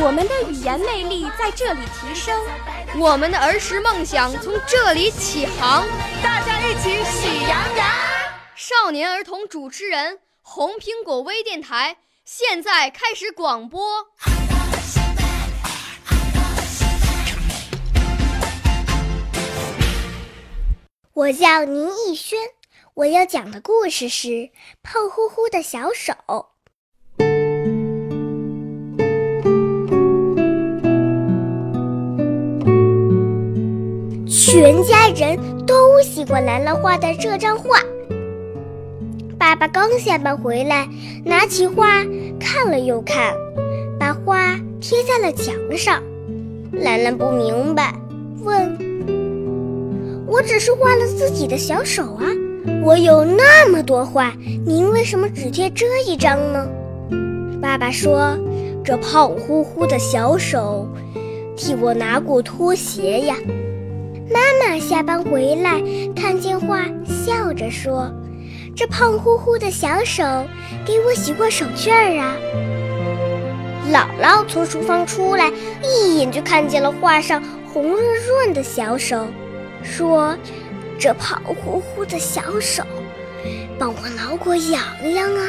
我们的语言魅力在这里提升，我们的儿时梦想从这里起航。大家一起喜羊羊。少年儿童主持人，红苹果微电台。现在开始广播。我叫倪艺轩，我要讲的故事是《胖乎乎的小手》。全家人都喜欢兰兰画的这张画。爸爸刚下班回来，拿起画看了又看，把画贴在了墙上。兰兰不明白，问：“我只是画了自己的小手啊，我有那么多画，您为什么只贴这一张呢？”爸爸说：“这胖乎乎的小手，替我拿过拖鞋呀。”妈妈下班回来，看见画，笑着说。这胖乎乎的小手，给我洗过手绢儿啊！姥姥从厨房出来，一眼就看见了画上红润润的小手，说：“这胖乎乎的小手，帮我挠过痒痒啊！”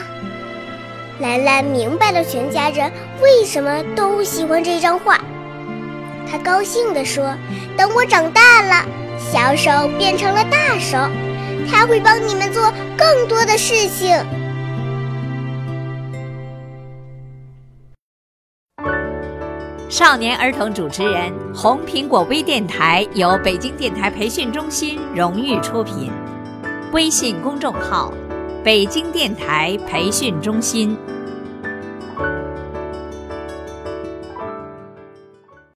兰兰明白了全家人为什么都喜欢这张画，他高兴地说：“等我长大了，小手变成了大手。”他会帮你们做更多的事情。少年儿童主持人，红苹果微电台由北京电台培训中心荣誉出品，微信公众号：北京电台培训中心。